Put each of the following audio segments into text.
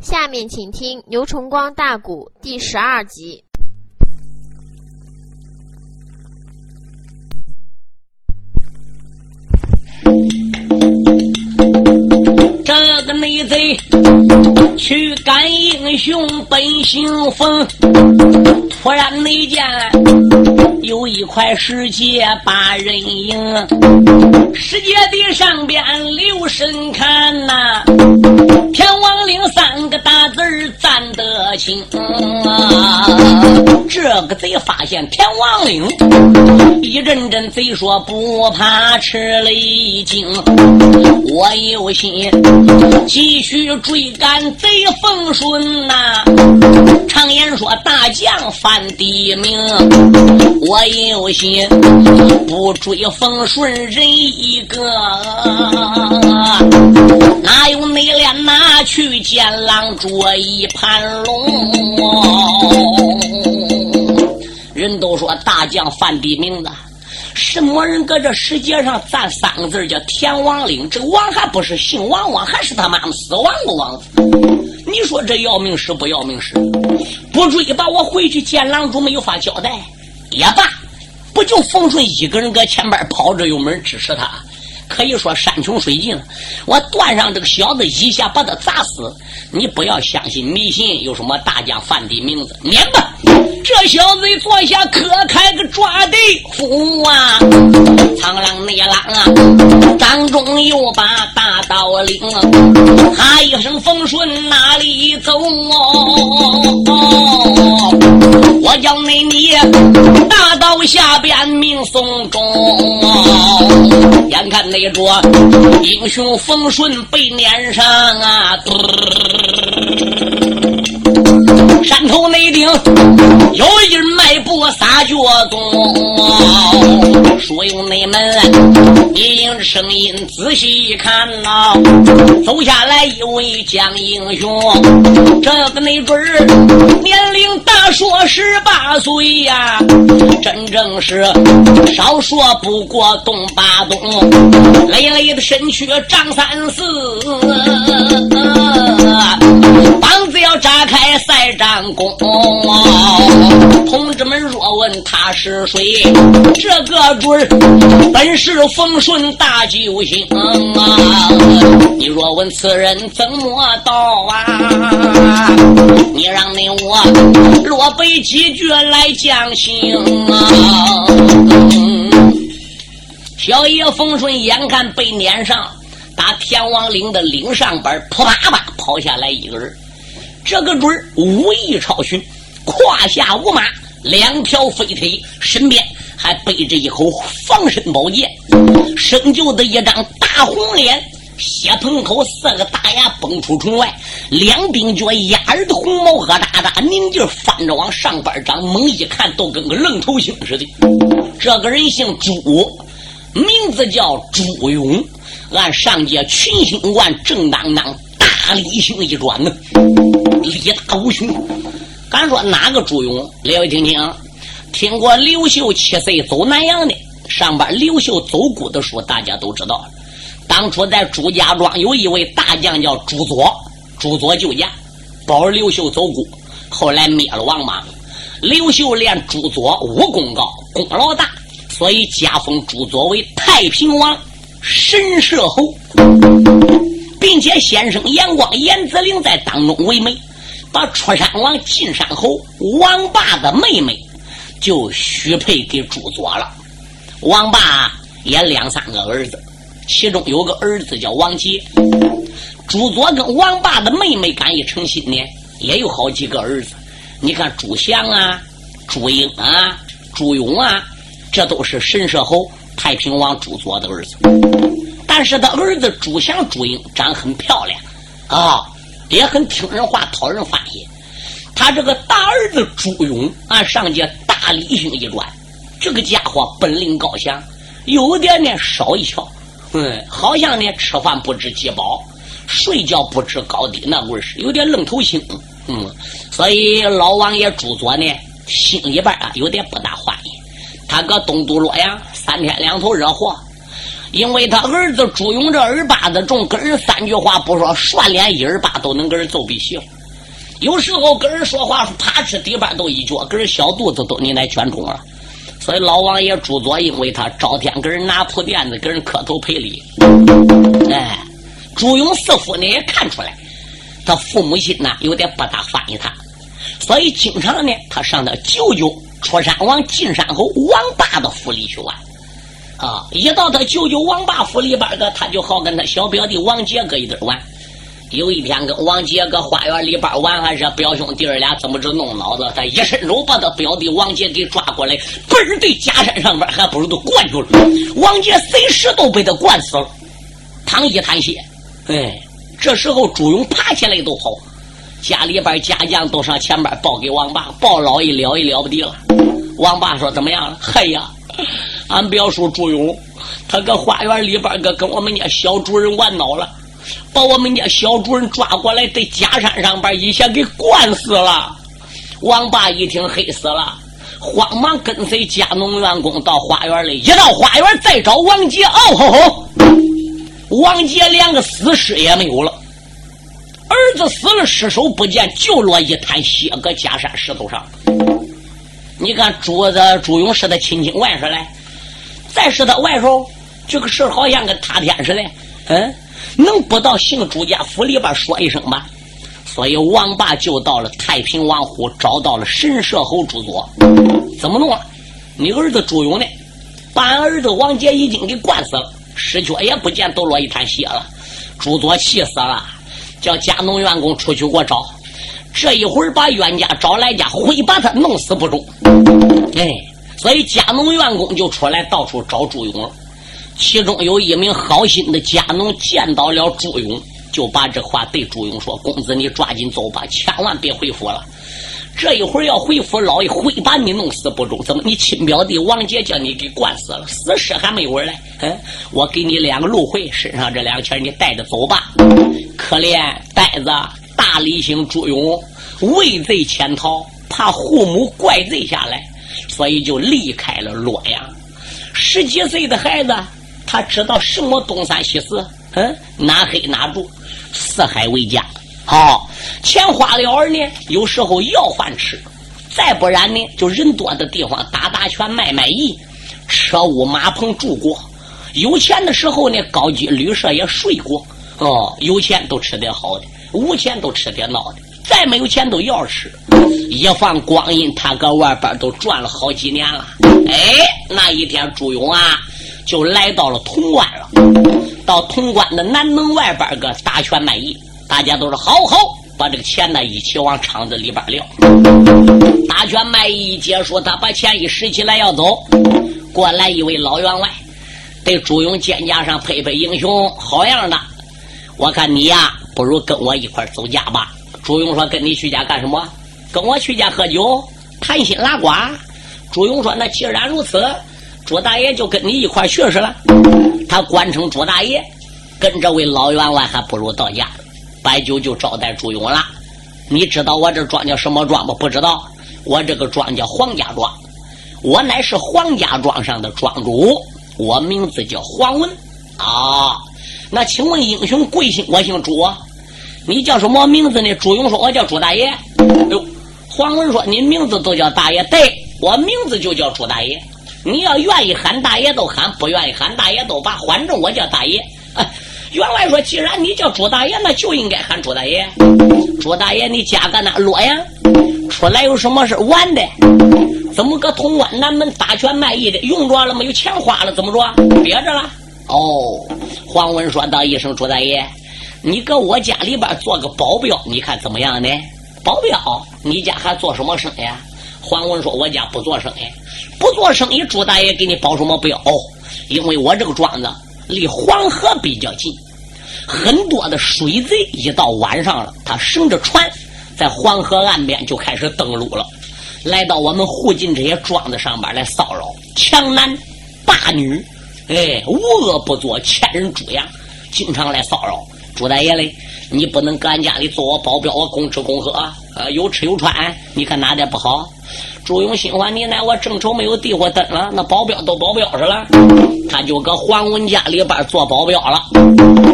下面请听牛崇光大鼓第十二集。这个内贼去赶英雄奔兴风，突然那见有一块石阶把人迎，石阶的上边留神看呐，天王岭三个大字站得清。啊这个贼发现天王岭，一阵阵贼说不怕吃了一惊，我有心。继续追赶贼冯顺呐！常言说大将犯地名，我有心不追风顺人一个，哪有内练哪去见狼捉一盘龙？人都说大将犯地名的。什么人搁这世界上赞三个字叫天王岭？这王还不是姓王，王还是他妈的死亡的王。你说这要命是不要命是？不追把我回去见狼主没有法交代也罢，不就冯顺一个人搁前边跑着，有没人支持他？可以说山穷水尽了，我断上这个小子一下把他砸死。你不要相信迷信，有什么大将范的名字？撵吧！这小子坐下可开个抓地虎啊！苍狼内狼啊！当中又把大刀领，他一声风顺哪里走？哦我叫你你大刀下边命送终。眼看那桌英雄风顺被撵上啊！山头那顶有一人迈步撒脚踪，说有内门，你听声音仔细一看呐，走下来一位江英雄，这个没准年龄大说十八岁呀，真正是少说不过东八东，累累的身躯长三四。膀子要炸开赛战功，同志们若问他是谁，这个准本是丰顺大救星啊！你若问此人怎么到啊？你让你我落背几句来讲行啊！小爷丰顺眼看被撵上。打天王岭的岭上边，扑啪啪跑下来一个人，这个准儿武艺超群，胯下无马，两条飞腿，身边还背着一口防身宝剑，生就的一张大红脸，血盆口四个大牙蹦出唇外，两鬓角压耳的红毛疙瘩瘩，拧劲翻着往上边长，猛一看都跟个愣头青似的。这个人姓朱，名字叫朱勇。俺上界群星观正当当大力星一转呢，力大无穷。敢说哪个朱勇？列位听听，听过刘秀七岁走南阳的，上边刘秀走古的书，大家都知道。当初在朱家庄有一位大将叫朱佐，朱佐救驾，保刘秀走古。后来灭了王莽，刘秀练朱佐武功高，功劳大，所以加封朱佐为太平王。神射侯，并且先生杨光、严子陵在当中为媒，把出山王晋山侯王霸的妹妹就许配给朱佐了。王霸也两三个儿子，其中有个儿子叫王杰。朱佐跟王霸的妹妹敢一成亲呢，也有好几个儿子。你看朱祥啊、朱英啊、朱勇啊，这都是神社侯。太平王朱佐的儿子，但是他儿子朱祥、朱英长很漂亮，啊，也很听人话，讨人欢喜。他这个大儿子朱勇啊，上界大理星一转，这个家伙本领高强，有点点少一窍，嗯，好像呢吃饭不知饥饱，睡觉不知高低，那味儿是有点愣头青，嗯，所以老王爷朱佐呢，心里边啊有点不大欢喜。他搁东都洛阳三天两头惹祸，因为他儿子朱勇这耳巴子重，跟人三句话不说，涮脸一耳巴都能跟人揍鼻血。有时候跟人说话，啪哧底板都一脚，跟人小肚子都你来全中了。所以老王爷朱佐，因为他朝天给人拿铺垫子，给人磕头赔礼。哎，朱勇四父呢也看出来，他父母亲呢有点不大欢迎他，所以经常呢他上他舅舅出山王进山侯王霸的府里去玩。啊，一到他舅舅王霸府里边个，他就好跟他小表弟王杰哥一堆玩。有一天跟王杰搁花园里边玩，还是表兄弟俩怎么着弄脑子？他一伸手把他表弟王杰给抓过来，嘣对假山上边还不如都灌住了。王杰随时都被他灌死了，淌一滩血。哎，这时候朱勇爬起来都跑，家里边家将都上前边报给王霸，报老一了也了不得了。王霸说怎么样了？嗨呀！俺表叔朱勇，他搁花园里边个跟我们家小主人玩闹了，把我们家小主人抓过来，在假山上边一下给灌死了。王八一听，黑死了，慌忙跟随家农员工到花园里，一到花园再找王杰，哦吼吼，王杰连个死尸也没有了，儿子死了，尸首不见，就落一滩血搁假山石头上。你看朱子朱勇是他亲亲外甥嘞。再是他外甥，这个事好像跟塌天似的。嗯，能不到姓朱家府里边说一声吗？所以王霸就到了太平王府，找到了神社侯朱佐。怎么弄啊？你儿子朱勇呢？把俺儿子王杰已经给灌死了，尸脚也不见，都落一滩血了。朱佐气死了，叫家农员工出去给我找。这一会儿把冤家找来家，会把他弄死不中。哎。所以家农员工就出来到处找朱勇了，其中有一名好心的家农见到了朱勇，就把这话对朱勇说：“公子，你抓紧走吧，千万别回府了。这一会儿要回府，老爷会把你弄死不中。怎么，你亲表弟王杰将你给灌死了，死尸还没有来？嗯，我给你两个路费，身上这两钱你带着走吧。可怜呆子大理行朱勇畏罪潜逃，怕父母怪罪下来。”所以就离开了洛阳。十几岁的孩子，他知道什么东三西四，嗯，哪黑哪住，四海为家。好，钱花了呢，有时候要饭吃；再不然呢，就人多的地方打打拳、卖卖艺，车屋马棚住过。有钱的时候呢，高级旅社也睡过。哦，有钱都吃点好的，无钱都吃点孬的。再没有钱都要吃，一放光阴，他搁外边都转了好几年了。哎，那一天朱勇啊，就来到了潼关了。到潼关的南门外边个打拳卖艺，大家都是好好把这个钱呢一起往厂子里边撂。打拳卖艺一结束，他把钱一拾起来要走，过来一位老员外，对朱勇肩胛上拍拍英雄，好样的！我看你呀，不如跟我一块走家吧。朱勇说：“跟你去家干什么？跟我去家喝酒，谈心拉呱。”朱勇说：“那既然如此，朱大爷就跟你一块去是了。”他官称朱大爷，跟这位老员外还不如到家。白酒就招待朱勇了。你知道我这庄叫什么庄吗？不知道。我这个庄叫黄家庄，我乃是黄家庄上的庄主，我名字叫黄文。啊，那请问英雄贵姓？我姓朱。你叫什么名字呢？朱勇说：“我叫朱大爷。”哟，黄文说：“您名字都叫大爷？对，我名字就叫朱大爷。你要愿意喊大爷都喊，不愿意喊大爷都罢，反正我叫大爷。”员外说：“既然你叫朱大爷，那就应该喊朱大爷。朱大爷，你家搁那洛阳？出来有什么事玩的？怎么搁潼关南门打拳卖艺的？用着了没有钱花了？怎么着？憋着了？”哦，黄文说道一声：“朱大爷。”你搁我家里边做个保镖，你看怎么样呢？保镖，你家还做什么生意？黄文说：“我家不做生意，不做生意。”朱大爷给你保什么镖？哦，因为我这个庄子离黄河比较近，很多的水贼一到晚上了，他乘着船在黄河岸边就开始登陆了，来到我们附近这些庄子上边来骚扰，强男霸女，哎，无恶不作，欠人猪羊，经常来骚扰。朱大爷嘞，你不能搁俺家里做我保镖，我公吃公喝啊，有吃有穿，你看哪点不好？朱勇心话：“你乃我正愁没有地方登了，那保镖都保镖上了。”他就搁黄文家里边做保镖了。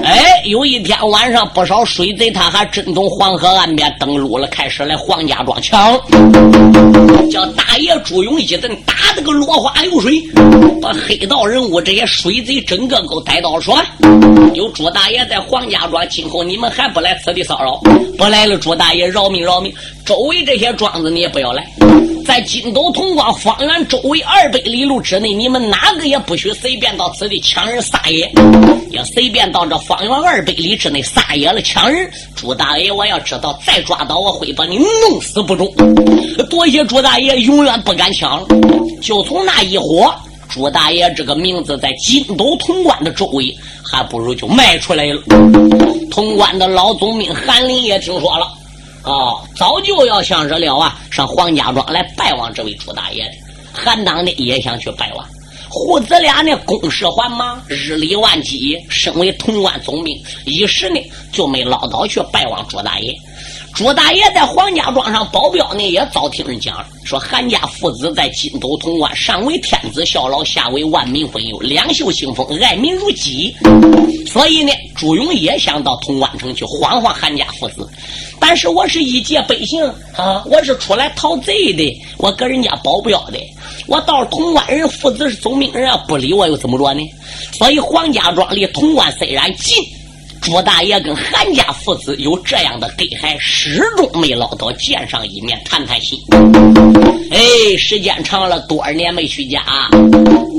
哎，有一天晚上，不少水贼他还真从黄河岸边登陆了，开始来黄家庄抢。叫大爷朱勇一顿打的个落花流水，把黑道人物这些水贼整个给逮到说：“有朱大爷在黄家庄，今后你们还不来此地骚扰？不来了，朱大爷饶命饶命！周围这些庄子你也不要来。”在金斗潼关方圆周围二百里路之内，你们哪个也不许随便到此地抢人撒野。要随便到这方圆二百里之内撒野了抢人，朱大爷，我要知道再抓到，我会把你弄死不中。多谢朱大爷，永远不敢抢了。就从那一伙，朱大爷这个名字在金斗潼关的周围，还不如就卖出来了。潼关的老总兵韩林也听说了。哦，早就要想着了啊，上黄家庄来拜望这位朱大爷的。韩当呢也想去拜望，父子俩呢公事繁忙，日理万机。身为潼关总兵，一时呢就没捞到去拜望朱大爷。朱大爷在黄家庄上保镖呢，也早听人讲说韩家父子在金斗潼关，上为天子效劳，下为万民分忧，两袖清风，爱民如己。所以呢，朱勇也想到潼关城去晃晃韩家父子。但是我是一介百姓啊，我是出来讨贼的，我跟人家保镖的，我到潼关人父子是总兵，人家不理我又怎么着呢？所以黄家庄离潼关虽然近。朱大爷跟韩家父子有这样的隔阂，始终没捞到见上一面谈谈心。哎，时间长了，多少年没去家，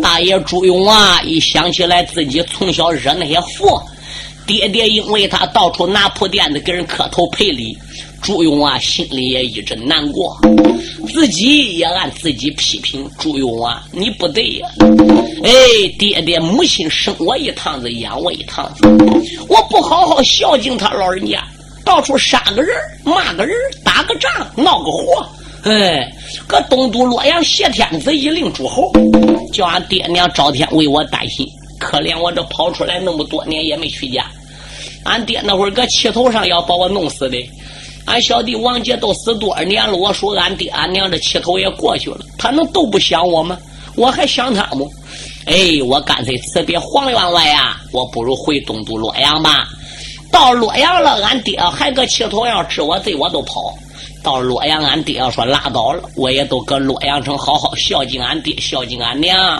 大爷朱勇啊，一想起来自己从小惹那些祸，爹爹因为他到处拿铺垫子给人磕头赔礼。朱勇啊，心里也一阵难过，自己也按自己批评朱勇啊，你不对呀！哎，爹爹母亲生我一趟子，养我一趟子，我不好好孝敬他老人家，到处杀个人、骂个人、打个仗、闹个祸，哎，搁东都洛阳挟天子以令诸侯，叫俺爹娘朝天为我担心，可怜我这跑出来那么多年也没去家，俺爹那会儿搁气头上要把我弄死的。俺小弟王杰都死多少年了？我说俺爹俺娘的气头也过去了，他能都不想我吗？我还想他吗？哎，我干脆辞别黄员外呀，我不如回东都洛阳吧。到洛阳了，俺爹还搁气头要治我罪，我都跑。到洛阳，俺爹要说拉倒了，我也都搁洛阳城好好孝敬俺爹，孝敬俺娘。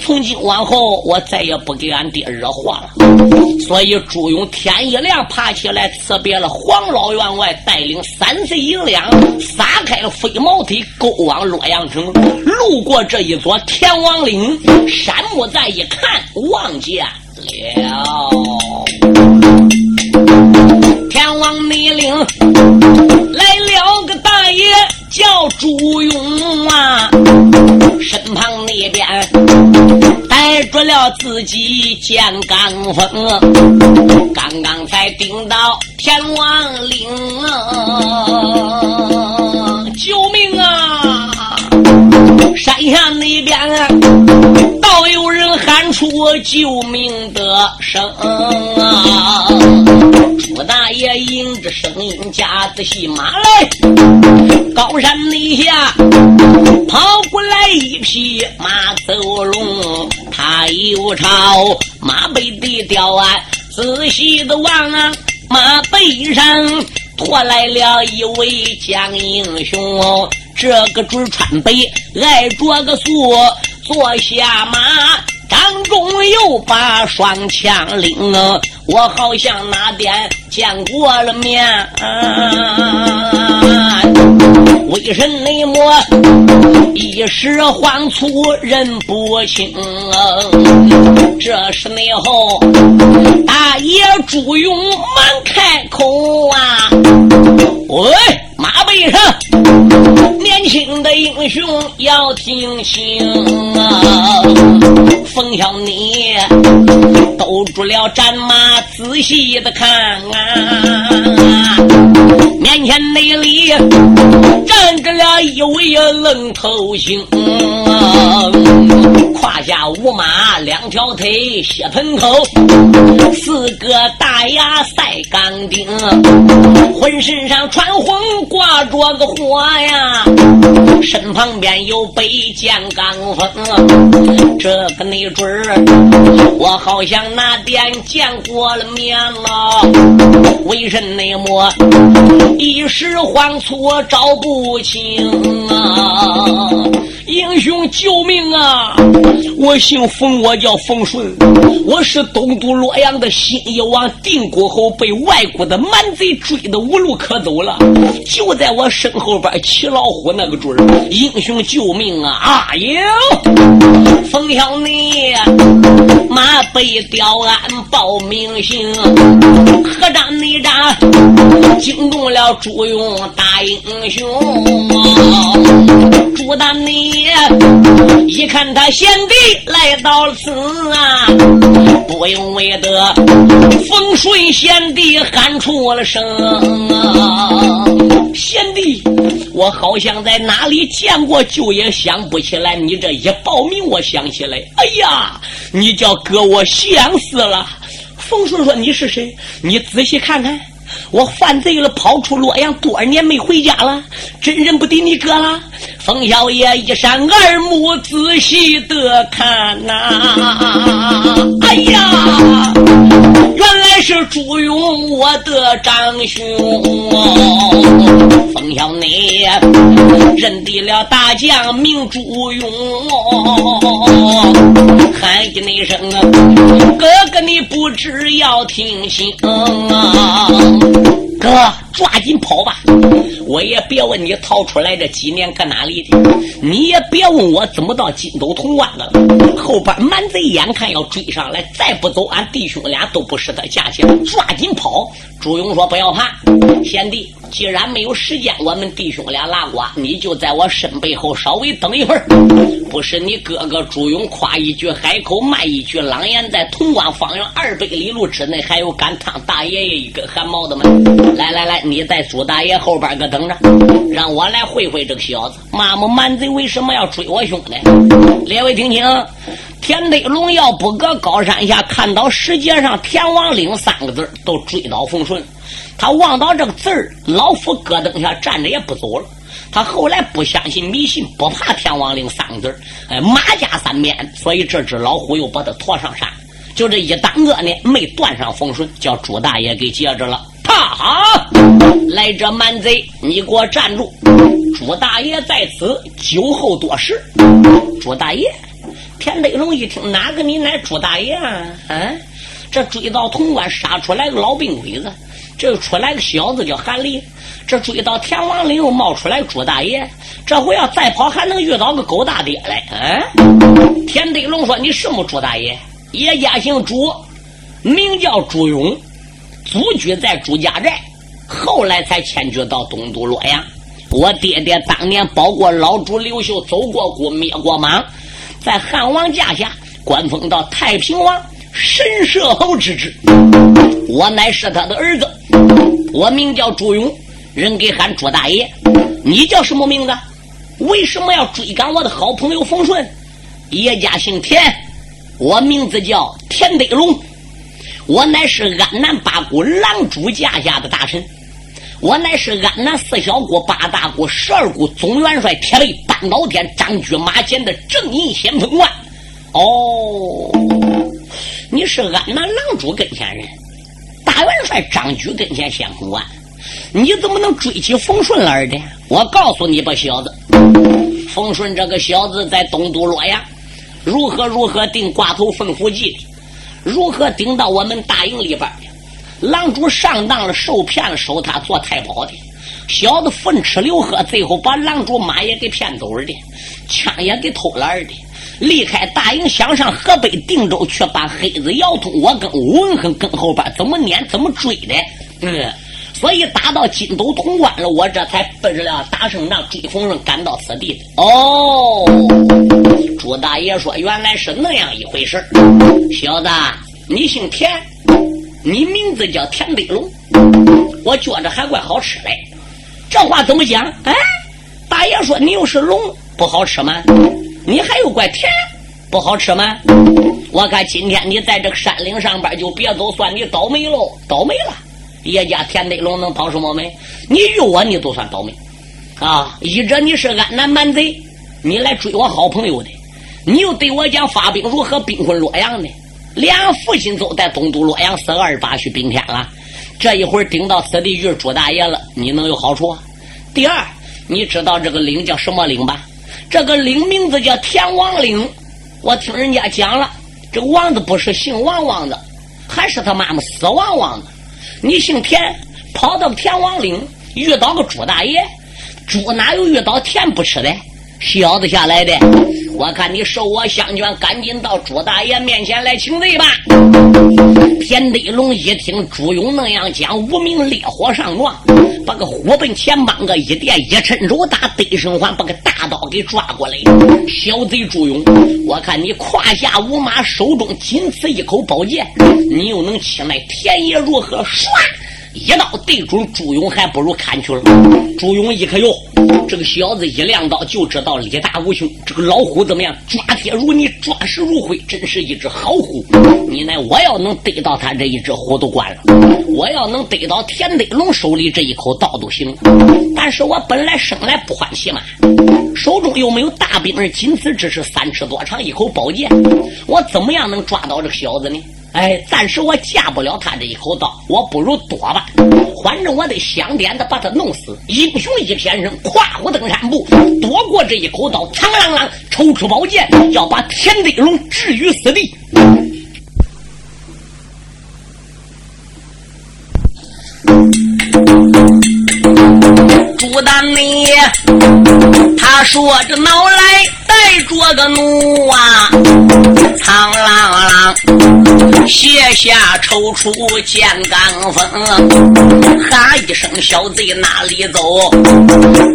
从今往后，我再也不给俺爹惹祸了。所以朱勇天一亮爬起来辞别了黄老员外，带领三十银两，撒开了飞毛腿，勾往洛阳城。路过这一座天王岭，山木再一看，望见了天王密令。来了个大爷叫朱勇啊，身旁那边带着了自己剑罡风，刚刚才顶到天王岭啊！救命啊！山下那边倒有人喊出救命的声啊！朱大爷迎着声音驾着戏马来，高山底下跑过来一匹马走龙，他又朝马背的吊鞍仔细的望啊，马背上驮来了一位将英雄，这个准穿背挨着个素，坐下马。当中又把双枪领，我好像那天见过了面，为什么一时慌促认不清？这时内后大爷朱勇忙开口啊，喂！马背上，年轻的英雄要听清啊！奉小你兜住了战马，仔细的看啊！面前那里站着了一位愣头青啊，胯下五马，两条腿血盆口，四个大牙赛钢钉，浑身上穿红挂着个火呀，身旁边有北剑罡风，这个没准儿，我好像那点见过了面了，为甚那么一时慌促找不清啊？英雄救命啊！我姓冯，我叫冯顺，我是东都洛阳的新一王。定国后被外国的蛮贼追得无路可走了，就在我身后边骑老虎那个准儿。英雄救命啊！啊有冯小你马背吊鞍报名行，何战内战惊动了朱勇大英雄。朱大你。一看他贤弟来到此啊，不用为得风顺贤弟喊出了声啊！贤弟，我好像在哪里见过，就也想不起来。你这一报名，我想起来，哎呀，你叫哥，我想死了。冯顺说：“你是谁？你仔细看看。”我犯罪了，跑出洛阳，多少年没回家了，真认不得你哥了。冯小爷一扇耳目，仔细的看呐，哎呀，原来是朱勇，我的长兄。冯小你认得了大将名朱勇，那声啊，哥哥你不知要听信啊。哥，抓紧跑吧！我也别问你逃出来这几年搁哪里的，你也别问我怎么到金都潼关的了。后边蛮贼眼看要追上来，再不走，俺弟兄俩都不是他价钱。抓紧跑！朱勇说：“不要怕，贤弟，既然没有时间，我们弟兄俩拉呱，你就在我身背后稍微等一会儿。不是你哥哥朱勇夸一句海口，骂一句狼言，在潼关方圆二百里路之内，还有敢烫大爷爷一根汗毛的吗？来来来，你在朱大爷后边搁等着，让我来会会这个小子。妈妈蛮贼为什么要追我兄弟？列位听清。”田德龙要不搁高山下看到石阶上“田王岭”三个字都追到冯顺。他望到这个字儿，老夫搁灯下站着也不走了。他后来不相信迷信，不怕“天王岭”三个字哎，马家三面，所以这只老虎又把他驮上山。就这一耽搁呢，没断上冯顺，叫朱大爷给接着了。啊好，来者蛮贼，你给我站住！朱大爷在此，酒后多事。朱大爷。田德龙一听，哪个你乃朱大爷啊？啊，这追到潼关杀出来个老兵鬼子，这又出来个小子叫韩立，这追到田王岭又冒出来朱大爷，这回要再跑还能遇到个狗大爹来？啊！田德龙说：“你什么朱大爷？爷家姓朱，名叫朱勇，祖居在朱家寨，后来才迁居到东都洛阳。我爹爹当年保过老主刘秀，走过谷，灭过莽。”在汉王驾下，官封到太平王神射侯之职。我乃是他的儿子，我名叫朱勇，人给喊朱大爷。你叫什么名字？为什么要追赶我的好朋友冯顺？爷家姓田，我名字叫田德龙。我乃是安南八股狼主驾下的大臣。我乃是安南四小国、八大国、十二国总元帅，铁背半岛天张居马前的正义先锋官。哦，你是安南狼主跟前人，大元帅张居跟前先锋官，你怎么能追起冯顺来的？我告诉你吧，小子，冯顺这个小子在东都洛阳，如何如何定挂头凤府记的，如何顶到我们大营里边的。狼主上当了，受骗了，收他做太保的小子，分吃留喝，最后把狼主马也给骗走了的，枪也给偷了的。离开大营，想上河北定州去，把黑子姚通，我跟文恒跟后边怎么撵，怎么追的？嗯，所以打到金都潼关了，我这才奔着了打胜仗，追冯顺赶到此地。哦，朱大爷说，原来是那样一回事小子，你姓田。你名字叫田北龙，我觉着还怪好吃嘞。这话怎么讲？哎，大爷说你又是龙，不好吃吗？你还有怪甜，不好吃吗？我看今天你在这个山岭上边就别走，算你倒霉喽，倒霉了。叶家田德龙能倒什么霉？你遇我你都算倒霉啊！一者你是安南蛮贼，你来追我好朋友的，你又对我讲发兵如何兵困洛阳的，连父亲都在东都洛阳四二八去兵天了。这一会儿顶到此地遇朱大爷了，你能有好处？第二，你知道这个岭叫什么岭吧？这个岭名字叫田王岭。我听人家讲了，这王子不是姓王王的，还是他妈妈死王王的。你姓田，跑到田王岭遇到个猪大爷，猪哪有遇到田不吃的？小子下来的，我看你受我相劝，赶紧到朱大爷面前来请罪吧。田德龙一听朱勇那样讲，无名烈火上撞，把个虎奔前帮个一点一伸手打得胜环，把个大刀给抓过来。小贼朱勇，我看你胯下无马，手中仅此一口宝剑，你又能欺赖田爷如何？唰！一刀对准朱勇，还不如看去了。朱勇一看哟，这个小子一亮刀就知道力大无穷。这个老虎怎么样？抓铁如泥，抓石如灰，真是一只好虎。你呢？我要能逮到他这一只虎都惯了。我要能逮到田德龙手里这一口刀都行。但是我本来生来不欢喜嘛，手中又没有大兵，仅此只是三尺多长一口宝剑，我怎么样能抓到这个小子呢？哎，暂时我架不了他这一口刀，我不如躲吧。反正我得想点子把他弄死。英雄一片身，跨虎登山步，躲过这一口刀，苍啷啷抽出宝剑，要把田德龙置于死地。朱丹妮，他说着恼来。带着个怒啊，苍啷啷，卸下抽出剑罡锋，喊一声小贼哪里走？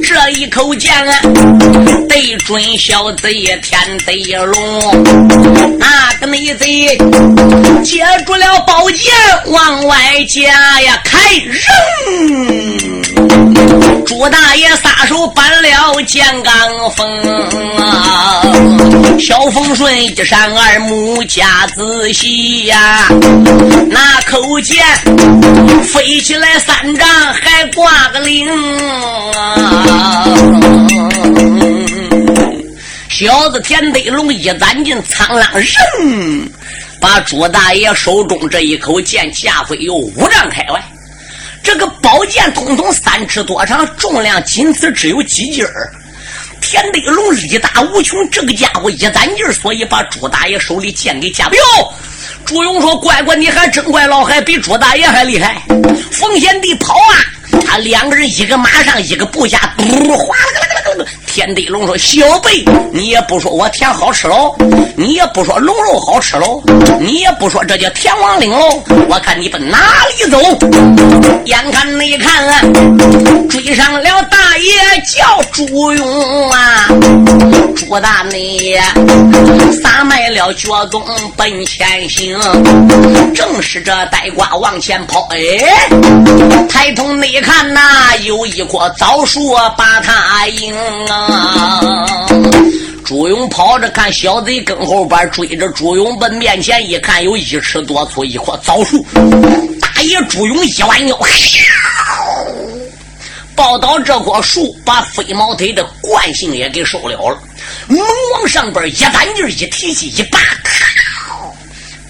这一口剑啊对准小贼天贼龙，那个内贼接住了宝剑往外夹呀，开扔！朱大爷撒手搬了剑罡锋啊！小风顺一闪二目加仔细呀，那口剑飞起来三丈还挂个铃啊！小子田德龙一攒劲，苍狼扔，把朱大爷手中这一口剑架飞有五丈开外。这个宝剑通通三尺多长，重量仅此只有几斤儿。田德龙力大无穷，这个家伙一攒劲儿所以把朱大爷手里剑给夹不哟。朱勇说：“乖乖，你还真怪老海，比朱大爷还厉害。”冯贤弟跑啊！他两个人一个马上，一个部下，嘟，哗啦啦啦啦啦！田德龙说：“小辈，你也不说我田好吃喽，你也不说龙肉好吃喽，你也不说这叫田王岭喽，我看你奔哪里走？”眼看你看啊，追上了大爷叫朱勇啊，朱大内撒迈了脚踪奔前行，正是这呆瓜往前跑，哎，抬头内。看呐，有一棵枣树把他迎啊！朱勇跑着看，小贼跟后边追着朱勇奔面前一看，有一尺多粗一棵枣树。大爷朱勇一弯腰，抱倒这棵树，把飞毛腿的惯性也给收了了，猛往上边一单劲一提起一拔。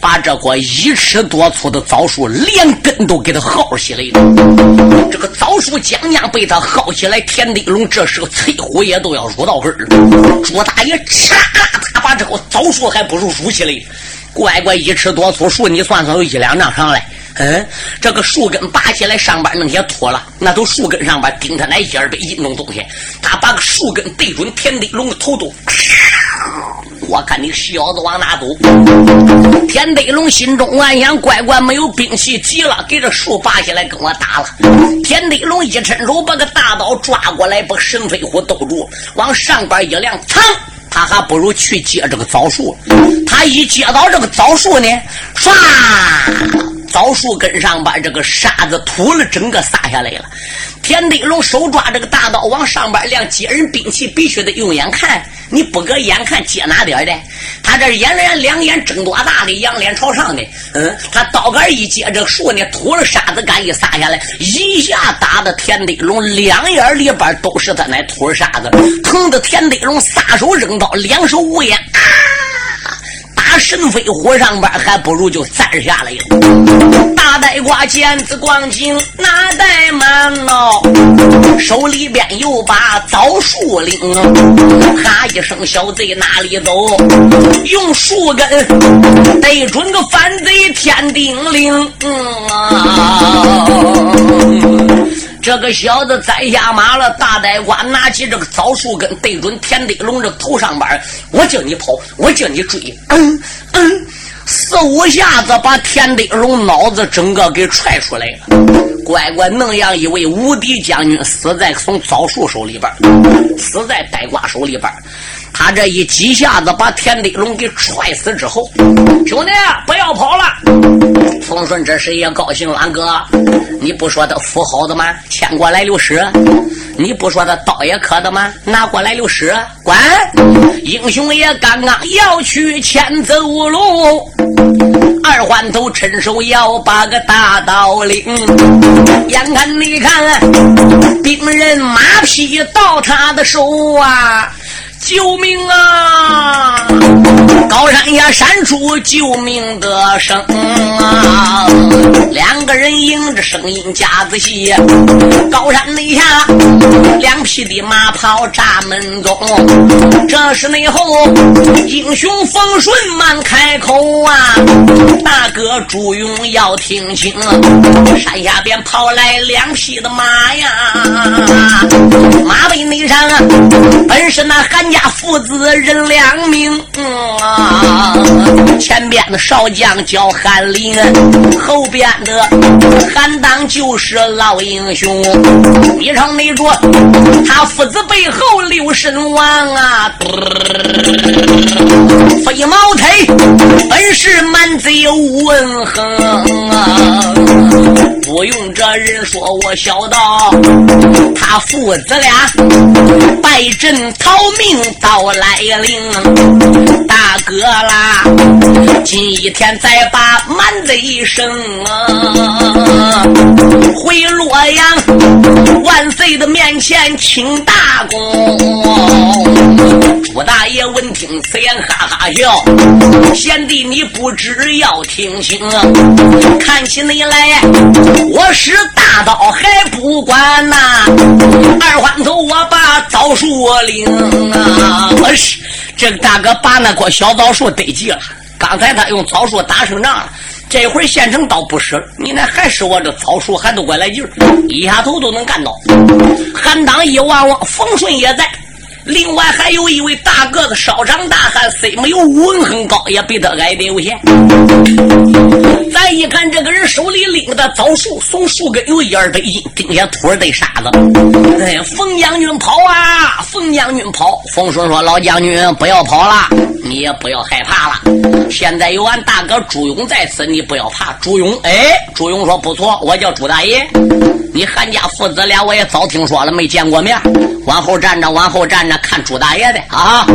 把这棵一尺多粗的枣树连根都给他薅起来了。这个枣树将将被他薅起来，田地龙这时候翠虎也都要入到根了。朱大爷嚓他把这棵枣树还不如撸起来。乖乖，一尺多粗树，你算算有一两丈长来。嗯，这个树根拔起来，上边那些秃了，那都树根上边顶他那一二百斤重东西。他把个树根对准田德龙的头都。我看你小子往哪走？田德龙心中暗想：乖乖没有兵器，急了，给这树拔下来跟我打了。田德龙一伸手把个大刀抓过来，把神飞虎兜住，往上边一亮，噌！他还不如去接这个枣树。他一接到这个枣树呢，唰，枣树根上把这个沙子吐了，整个撒下来了。田德龙手抓这个大刀往上边亮，接人兵器必须得用眼看，你不搁眼看接哪点的？他这眼脸两眼睁多大的，仰脸朝上的，嗯，他刀杆一接这树呢，吐了沙子杆一撒下来，一下打的田德龙两眼里边都是他那吐沙子，疼的田德龙撒手扔刀，两手捂眼。啊神飞虎上边，还不如就栽下来了。大呆瓜见子光景，哪怠慢喽？手里边又把枣树领，哈一声，小贼哪里走？用树根对准个反贼天定灵。这个小子栽下马了，大呆瓜拿起这个枣树根对准田德龙这头上边，我叫你跑，我叫你追，嗯嗯，四五下子把田德龙脑子整个给踹出来了。乖乖，那样一位无敌将军死在从枣树手里边，死在呆瓜手里边。他这一几下子把田德龙给踹死之后，兄弟不要跑了。冯顺这时也高兴，俺哥，你不说他符好的吗？牵过来六十。你不说他刀也磕的吗？拿过来六十。滚！英雄也刚刚要去牵走路，二环头趁手要把个大刀领。眼看你看，兵人马匹到他的手啊！救命啊！高山下闪出救命的声啊！两个人迎着声音夹子戏，高山内下两匹的马跑扎门中。这时内后英雄风顺忙开口啊！大哥朱勇要听清，山下边跑来两匹的马呀！马背内上本是那韩。家父子人两名啊！前边的少将叫韩林，后边的韩当就是老英雄。你瞅那着，他父子背后六神王啊！飞毛腿，本是满贼无文横啊！不用这人说，我小道，他父子俩败阵逃命。到来临，大哥啦！今一天再把满贼生，回洛阳万岁的面前请大功。朱大爷闻听此言，哈哈笑。贤弟，你不知要听清，看起你来，我是大刀还不管呐。二环头，我把枣树领啊！不是这个大哥，把那棵小枣树得急了。刚才他用枣树打胜仗了，这会儿县城倒不使，你那还是我这枣树还都怪来劲儿，一下头都能干到。韩当一望望，冯顺也在。另外还有一位大个子少长大汉，虽没有武文很高，也比他矮得有限。咱一看这个人手里拎的枣树，从树根有一二得一，顶下土儿堆沙子。哎，冯将军跑啊！冯将军跑！冯顺说：“老将军不要跑了，你也不要害怕了。现在有俺大哥朱勇在此，你不要怕。”朱勇，哎，朱勇说：“不错，我叫朱大爷。你韩家父子俩我也早听说了，没见过面。往后站着，往后站着。”看朱大爷的啊，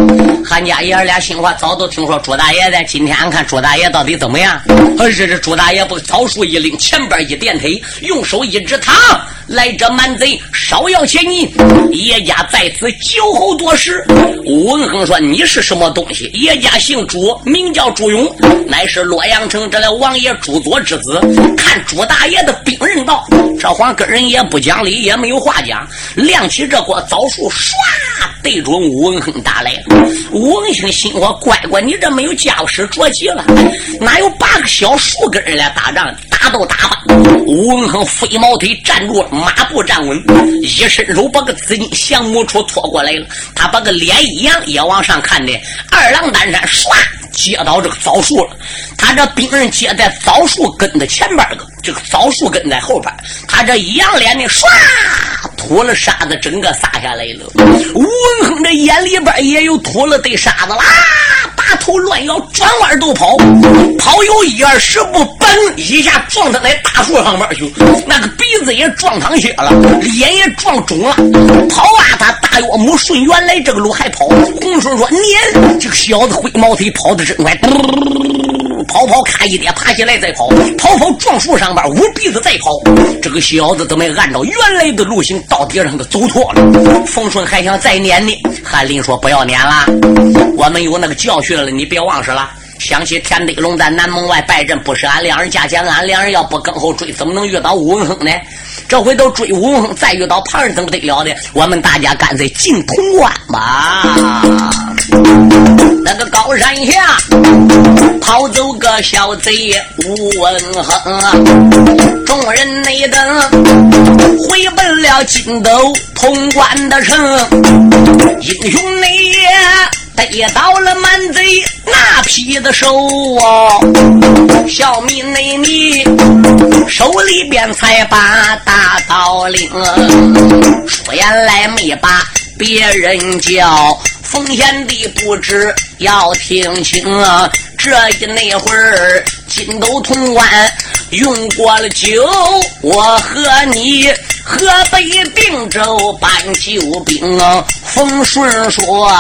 韩家爷儿俩心话早都听说朱大爷的。今天俺看朱大爷到底怎么样？这这朱大爷不早树一拎，前边一垫腿，用手一指，他来者蛮贼，稍要钱银。叶家在此酒后多时。吴文恒说：“你是什么东西？”叶家姓朱，名叫朱勇，乃是洛阳城这来王爷朱佐之子。看朱大爷的兵刃道，这慌跟人也不讲理，也没有话讲。亮起这锅枣树，唰对准吴文亨打来了。吴文亨心说：“乖乖，你这没有家伙事着急了，哪有八个小树根来打仗？打都打吧！”吴文亨飞毛腿站住，马步站稳，一伸手把个紫金降魔杵拖过来了。他把个脸一扬，也往上看的二郎担山，唰接到这个枣树了。他这兵刃接在枣树根的前边个，这个枣树根在后边。他这一扬脸的，唰吐了沙子，整个撒下来了。吴文亨这眼里边也有吐了的沙子啦，把头乱摇，转弯都跑，跑有一二十步，嘣一下撞到那大树上面去，那个鼻子也撞淌血了，脸也撞肿了。跑啊，他大岳母顺原来这个路还跑。洪顺说：“你这个小子灰毛腿跑的真快。”跑跑，咔一跌，爬起来再跑，跑跑撞树上边，捂鼻子再跑。这个小子都没按照原来的路行，到底上都走错了。冯顺还想再撵呢，韩林说不要撵了，我们有那个教训了，你别忘事了。想起田德龙在南门外败阵，不是俺两人架前，俺两人要不跟后追，怎么能遇到武文亨呢？这回都追吴文亨，再遇到旁人，怎么得了的？我们大家干脆进潼关吧。那个高山下跑走个小贼吴文亨，众人内等回奔了金斗潼关的城，英雄内也。逮到了满贼那批的手啊，小米内你手里边才把大刀领，说言来没把别人叫，奉贤的不知要听清啊，这一那会儿金斗潼关用过了酒，我和你。河北并州搬救兵，冯顺说：“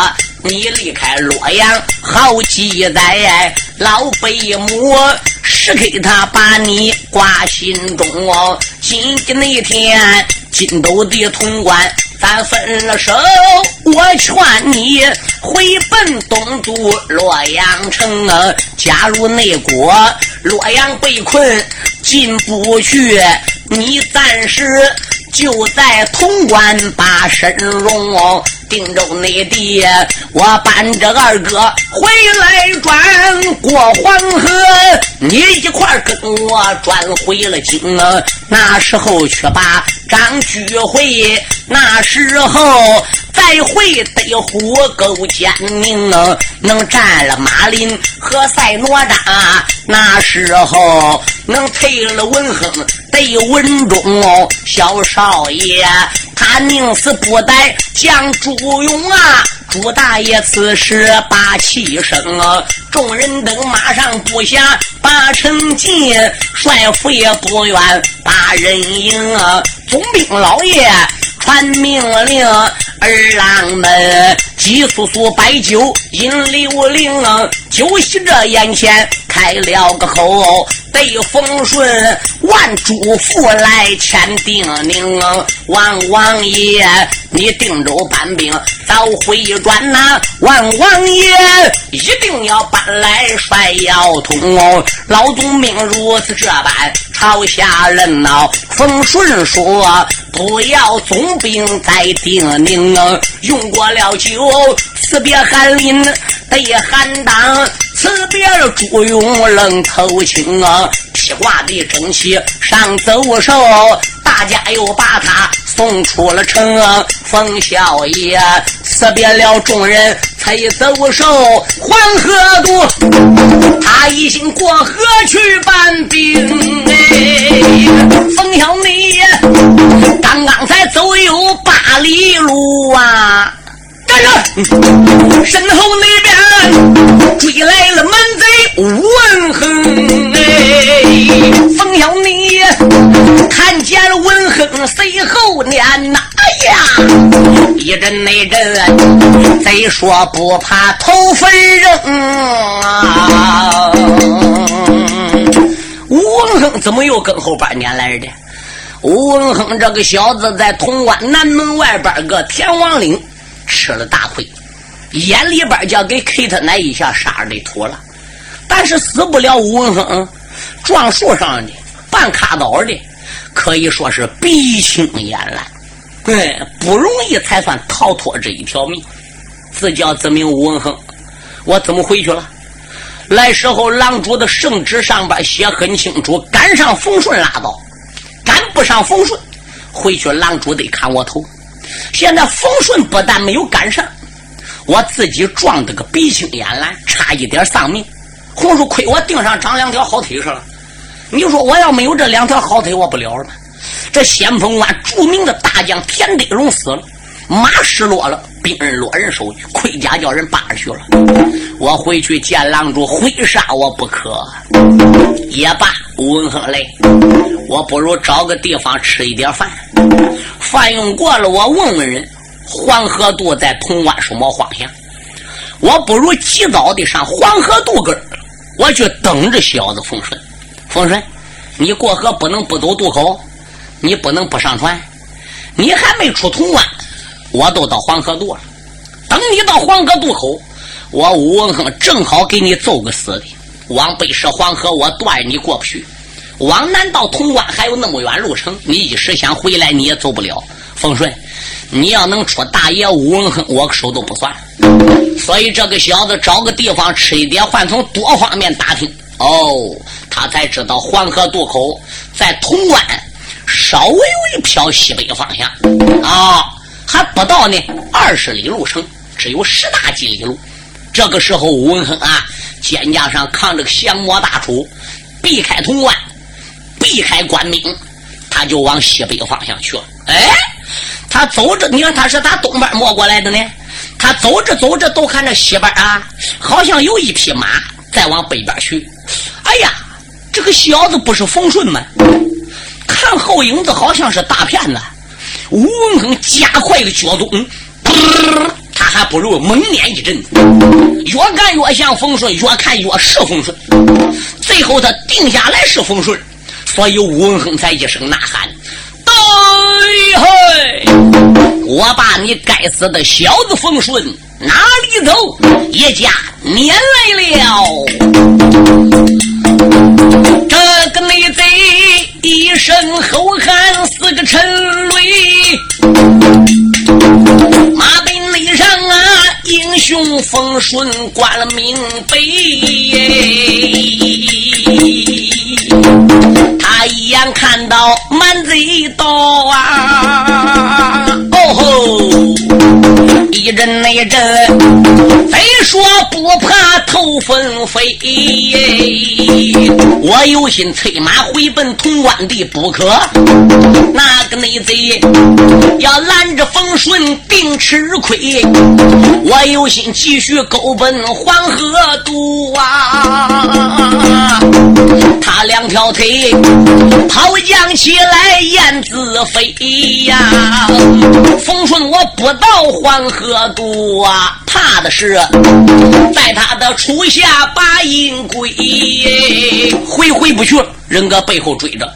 你离开洛阳好几载，老北母是给他把你挂心中哦。今天那天金斗的潼关，咱分了手，我劝你回奔东都洛阳城啊。加入内国，洛阳被困进不去，你暂时。”就在潼关把身容哦，定州内地，我伴着二哥回来转过黄河，你一块跟我转回了京！那时候去把张居回，那时候再会得虎狗奸佞，能，能占了马林和赛哪吒，那时候能退了文亨。得文忠哦，小少爷，他宁死不呆降朱勇啊！朱大爷此时把气生，众人等马上布下八成进，帅府也不愿把人迎，总兵老爷。传命令，儿郎们急速速摆酒饮六零，酒席这眼前开了个口，对风顺万嘱咐来签定宁，王王爷你定州搬兵早回转呐，万王爷一定要搬来帅要通哦，老总命如此这般朝下人呐，风顺说不要总。兵在定宁，用过了酒，辞别韩林得韩当，辞别了朱勇冷头青啊，披挂的整齐上走手，大家又把他送出了城，冯小爷辞别了众人才走手，黄河渡，他一心过河去搬兵哎，冯小你刚刚才走有八里路啊！站着，身后那边追来了满贼吴文亨哎！哎冯小你看见了文亨随后撵呐，哎呀，一阵那阵，贼说不怕头分扔啊！吴文亨怎么又跟后半年来的？吴文亨这个小子在潼关南门外边个天王岭吃了大亏，眼里边就要给 K 他那一下杀的土了，但是死不了吴文亨，撞树上的、半卡倒的，可以说是鼻青眼蓝，对，不容易才算逃脱这一条命。自叫自名吴文亨，我怎么回去了？来时候狼主的圣旨上边写很清楚，赶上冯顺拉倒。赶不上冯顺，回去狼主得砍我头。现在冯顺不但没有赶上，我自己撞得个鼻青眼蓝，差一点丧命。红叔亏我腚上长两条好腿上了。你说我要没有这两条好腿，我不了了。这先锋关著名的大将田德荣死了，马失落了，兵刃落人手，盔甲叫人扒去了。我回去见郎主，会杀我不可。也罢，吴文亨累，我不如找个地方吃一点饭。饭用过了，我问问人，黄河渡在潼关什么方向？我不如及早的上黄河渡根我去等着小子丰顺。丰顺，你过河不能不走渡口，你不能不上船。你还没出潼关，我都到黄河渡了。等你到黄河渡口，我吴文亨正好给你揍个死的。往北涉黄河，我断你过不去；往南到潼关还有那么远路程，你一时想回来你也走不了。丰顺，你要能出大爷武文亨，我手都不算。所以这个小子找个地方吃一点饭，从多方面打听，哦，他才知道黄河渡口在潼关。稍微有一飘西北方向啊，还不到呢二十里路程，只有十大几里路。这个时候，吴文亨啊，肩胛上扛着个降魔大杵，避开潼关，避开官兵，他就往西北方向去了。哎，他走着，你看他是打东边摸过来的呢。他走着走着，都看着西边啊，好像有一匹马在往北边去。哎呀，这个小子不是冯顺吗？看后影子好像是大骗子，吴文亨加快了脚踪，他还不如猛撵一阵，越干越像风顺，越看越是风顺，最后他定下来是风顺，所以吴文亨才一声呐喊：“哎嘿！我把你该死的小子风顺哪里走？一家撵来了！”这个内贼。一声吼喊，四个沉雷，马背内上啊，英雄风顺挂了名碑。他一眼看一阵那阵，非说不怕头风飞。我有心催马回奔潼关的不可，那个内贼要拦着冯顺定吃亏。我有心继续勾奔黄河渡啊，他两条腿跑将起来燕子飞呀。冯顺我不到黄河。河渡啊，怕的是在他的处下把阴鬼，回回不去了。人搁背后追着，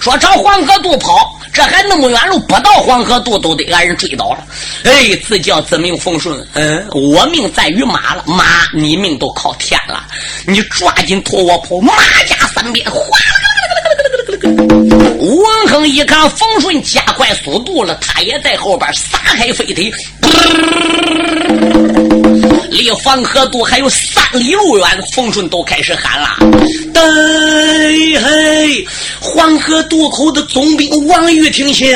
说朝黄河渡跑，这还那么远路，不到黄河渡都得俺人追到了。哎，自叫自命奉顺，嗯，我命在于马了，马你命都靠天了。你抓紧拖我跑，马加三鞭，哗啦文恒一看冯顺加快速度了，他也在后边撒开飞腿。离黄河渡还有三里路远，冯顺都开始喊了：“对嘿，黄河渡口的总兵王玉听清，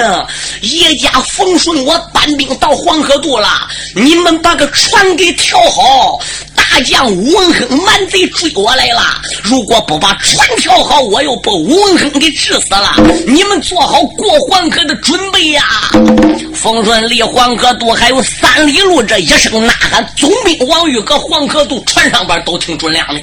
叶家冯顺我搬兵到黄河渡了，你们把个船给调好。”大将吴文亨满贼追我来了，如果不把船调好，我又把吴文亨给治死了。你们做好过黄河的准备呀！丰顺离黄河渡还有三里路，这一声呐喊，总兵王玉搁黄河渡船上边都听准亮的。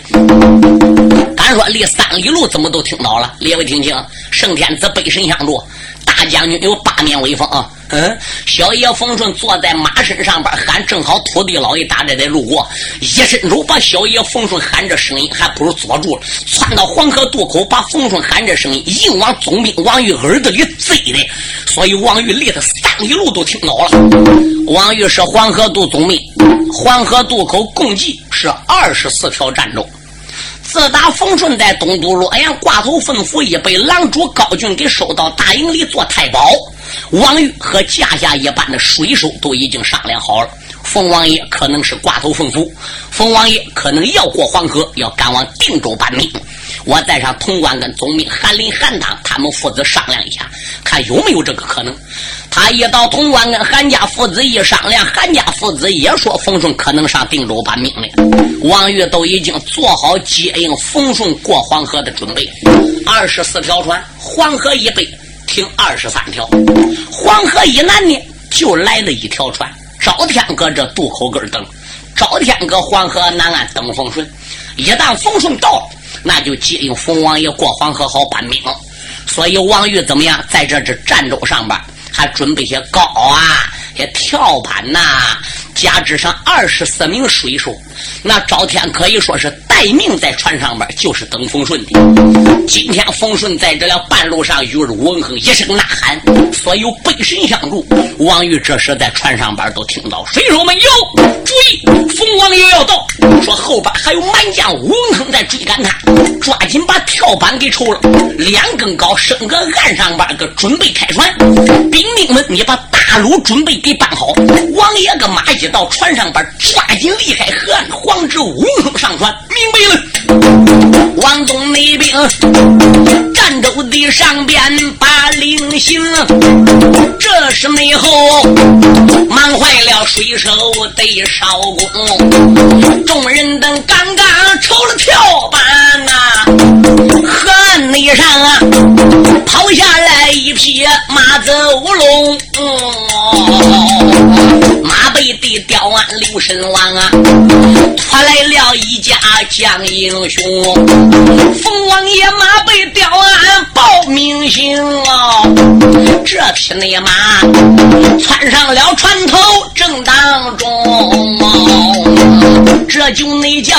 敢说离三里路怎么都听到了？列位听清，圣天子背神相助，大将军有八面威风啊！嗯，小爷冯顺坐在马身上边喊，正好土地老爷大寨在路过，一伸手把小爷冯顺喊这声音，还不如坐住了，窜到黄河渡口，把冯顺喊这声音硬往总兵王玉耳朵里塞的，所以王玉离他三里路都听到了。王玉是黄河渡总兵，黄河渡口共计是二十四条战舟。自打冯顺在东都洛阳挂头奉府，已被狼主高俊给收到大营里做太保。王玉和驾下一般的水手都已经商量好了，冯王爷可能是挂头奉府，冯王爷可能要过黄河，要赶往定州搬命。我带上潼关跟总兵韩林、韩当他们父子商量一下，看有没有这个可能。他一到潼关跟韩家父子一商量，韩家父子也说冯顺可能上定州把命了。王玉都已经做好接应冯顺过黄河的准备，二十四条船，黄河以北。停二十三条，黄河以南呢就来了一条船，赵天搁这渡口根等，赵天搁黄河南岸等冯顺。一旦冯顺到了，那就接应冯王爷过黄河好搬兵。所以王玉怎么样，在这这战斗上边还准备些糕啊，这跳板呐。加之上二十四名水手，那赵天可以说是待命在船上边，就是等冯顺的。今天冯顺在这了半路上，与文恒一声呐喊，所有背神相助。王玉这时在船上边都听到，水手们有注意，冯王爷要到，说后边还有满将文恒在追赶他，抓紧把跳板给抽了，两根高升个岸上边个准备开船。兵丁们，你把大路准备给办好。王爷个马。一到船上边，抓紧离开河岸，黄之文亨上船，明白了。王宗那兵，战斗的上边把令行，这是内后忙坏了水手得烧工，众人等刚刚抽了跳板呐，河岸内上啊，跑下匹马走龙。马背的吊鞍刘神王啊，拖来了一家将英雄。冯王爷马背吊鞍报名行啊，这匹内马窜上了船头正当中，这就那叫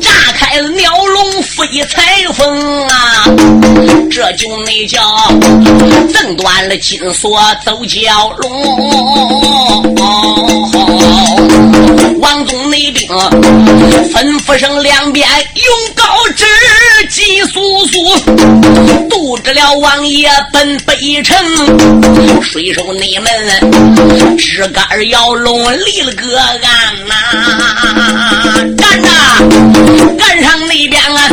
炸开了鸟笼飞彩凤啊，这就那叫挣断了金锁走蛟龙。王宗内兵吩咐声两边勇告速速渡着了王爷奔北城。水手内们枝杆摇拢立了个岸呐，站着岸上那边啊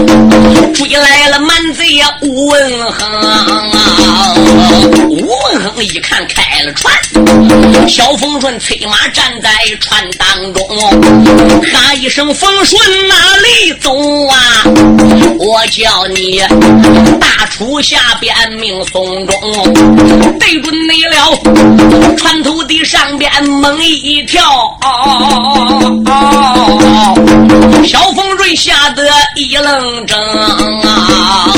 追来了满贼呀吴文亨。吴文衡一看开了船，小风顺催马站在船当中，喊一声：“风顺哪里走啊？我叫你大厨下边命松中，对准你了。船头的上边猛一跳，小风顺吓得一愣怔啊！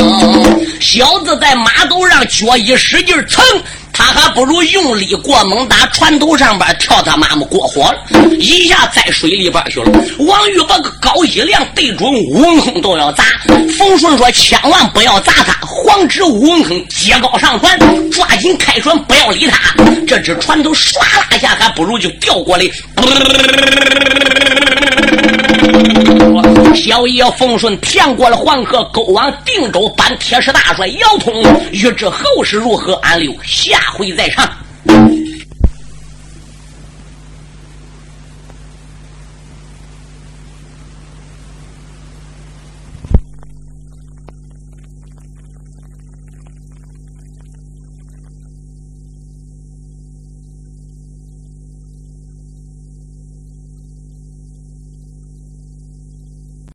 小子在马头上脚一使劲蹭。他还不如用力过猛，打船头上边跳他妈妈过火了，一下在水里边去了。王玉把个高一亮，对准文亨都要砸。冯顺说：“千万不要砸他！”黄纸文亨接高上船，抓紧开船，不要理他。这只船头唰啦一下，还不如就掉过来。小爷冯顺骗过了黄河，勾往定州，搬铁石大帅姚通。欲知后事如何，俺留下回再唱。